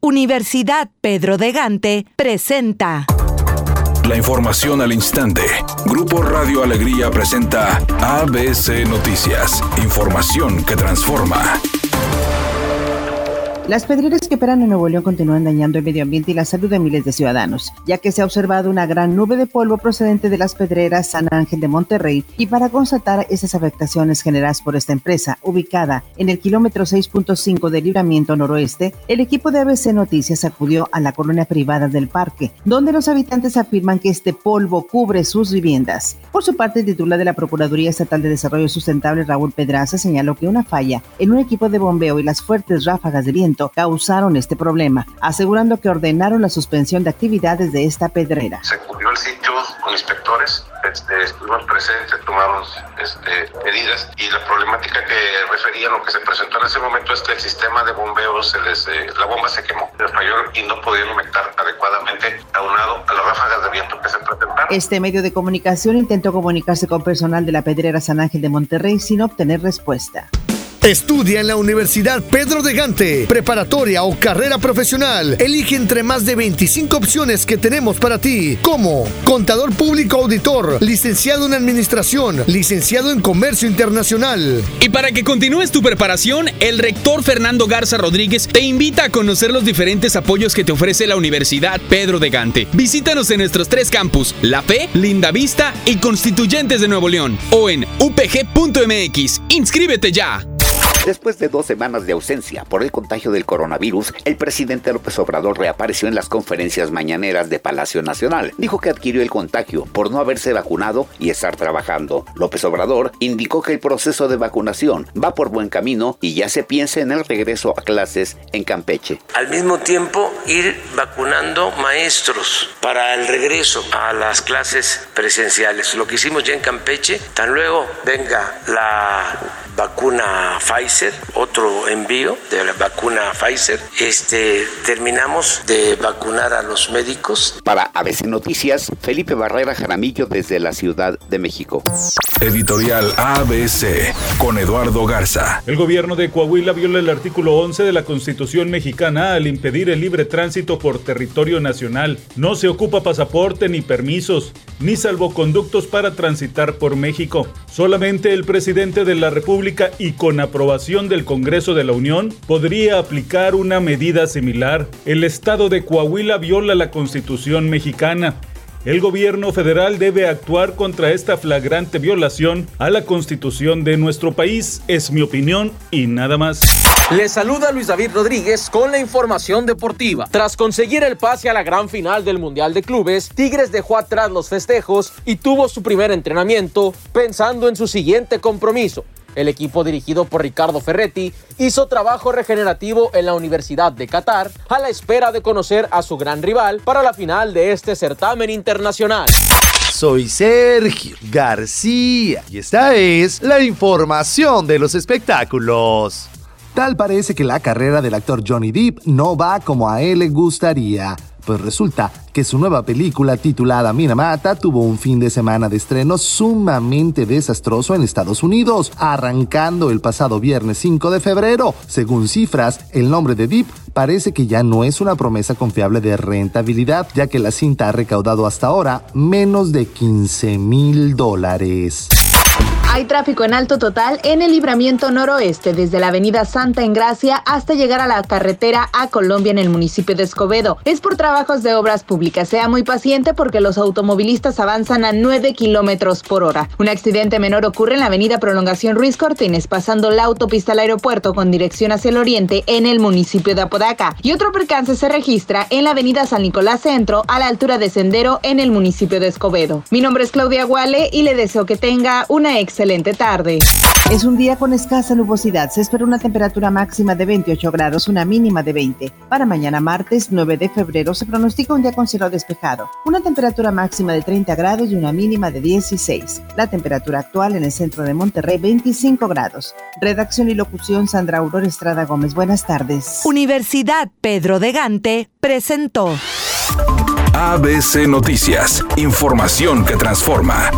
Universidad Pedro de Gante presenta. La información al instante. Grupo Radio Alegría presenta ABC Noticias. Información que transforma. Las pedreras que operan en Nuevo León continúan dañando el medio ambiente y la salud de miles de ciudadanos, ya que se ha observado una gran nube de polvo procedente de las pedreras San Ángel de Monterrey y para constatar esas afectaciones generadas por esta empresa, ubicada en el kilómetro 6.5 del libramiento noroeste, el equipo de ABC Noticias acudió a la colonia privada del parque, donde los habitantes afirman que este polvo cubre sus viviendas. Por su parte, el titular de la Procuraduría Estatal de Desarrollo Sustentable, Raúl Pedraza, señaló que una falla en un equipo de bombeo y las fuertes ráfagas de viento causaron este problema, asegurando que ordenaron la suspensión de actividades de esta pedrera. Se cubrió el sitio con inspectores, este, estuvimos presentes, tomamos este, medidas y la problemática que referían lo que se presentó en ese momento es que el sistema de bombeo, se les, eh, la bomba se quemó, se falló y no podían aumentar adecuadamente aunado a las ráfagas de viento que se presentaron. Este medio de comunicación intentó comunicarse con personal de la Pedrera San Ángel de Monterrey sin obtener respuesta. Estudia en la Universidad Pedro de Gante, preparatoria o carrera profesional. Elige entre más de 25 opciones que tenemos para ti, como contador público auditor, licenciado en administración, licenciado en comercio internacional. Y para que continúes tu preparación, el rector Fernando Garza Rodríguez te invita a conocer los diferentes apoyos que te ofrece la Universidad Pedro de Gante. Visítanos en nuestros tres campus, La Fe, Linda Vista y Constituyentes de Nuevo León, o en upg.mx. ¡Inscríbete ya! Después de dos semanas de ausencia por el contagio del coronavirus, el presidente López Obrador reapareció en las conferencias mañaneras de Palacio Nacional. Dijo que adquirió el contagio por no haberse vacunado y estar trabajando. López Obrador indicó que el proceso de vacunación va por buen camino y ya se piensa en el regreso a clases en Campeche. Al mismo tiempo, ir vacunando maestros para el regreso a las clases presenciales. Lo que hicimos ya en Campeche, tan luego venga la vacuna Pfizer, otro envío de la vacuna Pfizer. Este, terminamos de vacunar a los médicos. Para ABC Noticias, Felipe Barrera Jaramillo desde la Ciudad de México. Editorial ABC con Eduardo Garza. El gobierno de Coahuila viola el artículo 11 de la Constitución mexicana al impedir el libre tránsito por territorio nacional. No se ocupa pasaporte ni permisos, ni salvoconductos para transitar por México. Solamente el presidente de la República y con del Congreso de la Unión podría aplicar una medida similar. El estado de Coahuila viola la Constitución mexicana. El gobierno federal debe actuar contra esta flagrante violación a la constitución de nuestro país, es mi opinión y nada más. Les saluda Luis David Rodríguez con la información deportiva. Tras conseguir el pase a la gran final del Mundial de Clubes, Tigres dejó atrás los festejos y tuvo su primer entrenamiento pensando en su siguiente compromiso. El equipo dirigido por Ricardo Ferretti hizo trabajo regenerativo en la Universidad de Qatar a la espera de conocer a su gran rival para la final de este certamen internacional. Soy Sergio García y esta es la información de los espectáculos. Tal parece que la carrera del actor Johnny Depp no va como a él le gustaría. Pues resulta que su nueva película titulada Minamata tuvo un fin de semana de estreno sumamente desastroso en Estados Unidos, arrancando el pasado viernes 5 de febrero. Según cifras, el nombre de Deep parece que ya no es una promesa confiable de rentabilidad, ya que la cinta ha recaudado hasta ahora menos de 15 mil dólares. Hay tráfico en alto total en el libramiento noroeste desde la avenida Santa Engracia hasta llegar a la carretera a Colombia en el municipio de Escobedo. Es por trabajos de obras públicas. Sea muy paciente porque los automovilistas avanzan a 9 kilómetros por hora. Un accidente menor ocurre en la avenida Prolongación Ruiz Cortines, pasando la autopista al aeropuerto con dirección hacia el oriente en el municipio de Apodaca. Y otro percance se registra en la avenida San Nicolás Centro a la altura de Sendero en el municipio de Escobedo. Mi nombre es Claudia Guale y le deseo que tenga una excelente excelente tarde. Es un día con escasa nubosidad. Se espera una temperatura máxima de 28 grados, una mínima de 20. Para mañana martes 9 de febrero se pronostica un día con cielo despejado. Una temperatura máxima de 30 grados y una mínima de 16. La temperatura actual en el centro de Monterrey 25 grados. Redacción y locución Sandra Aurora Estrada Gómez. Buenas tardes. Universidad Pedro de Gante presentó. ABC Noticias. Información que transforma.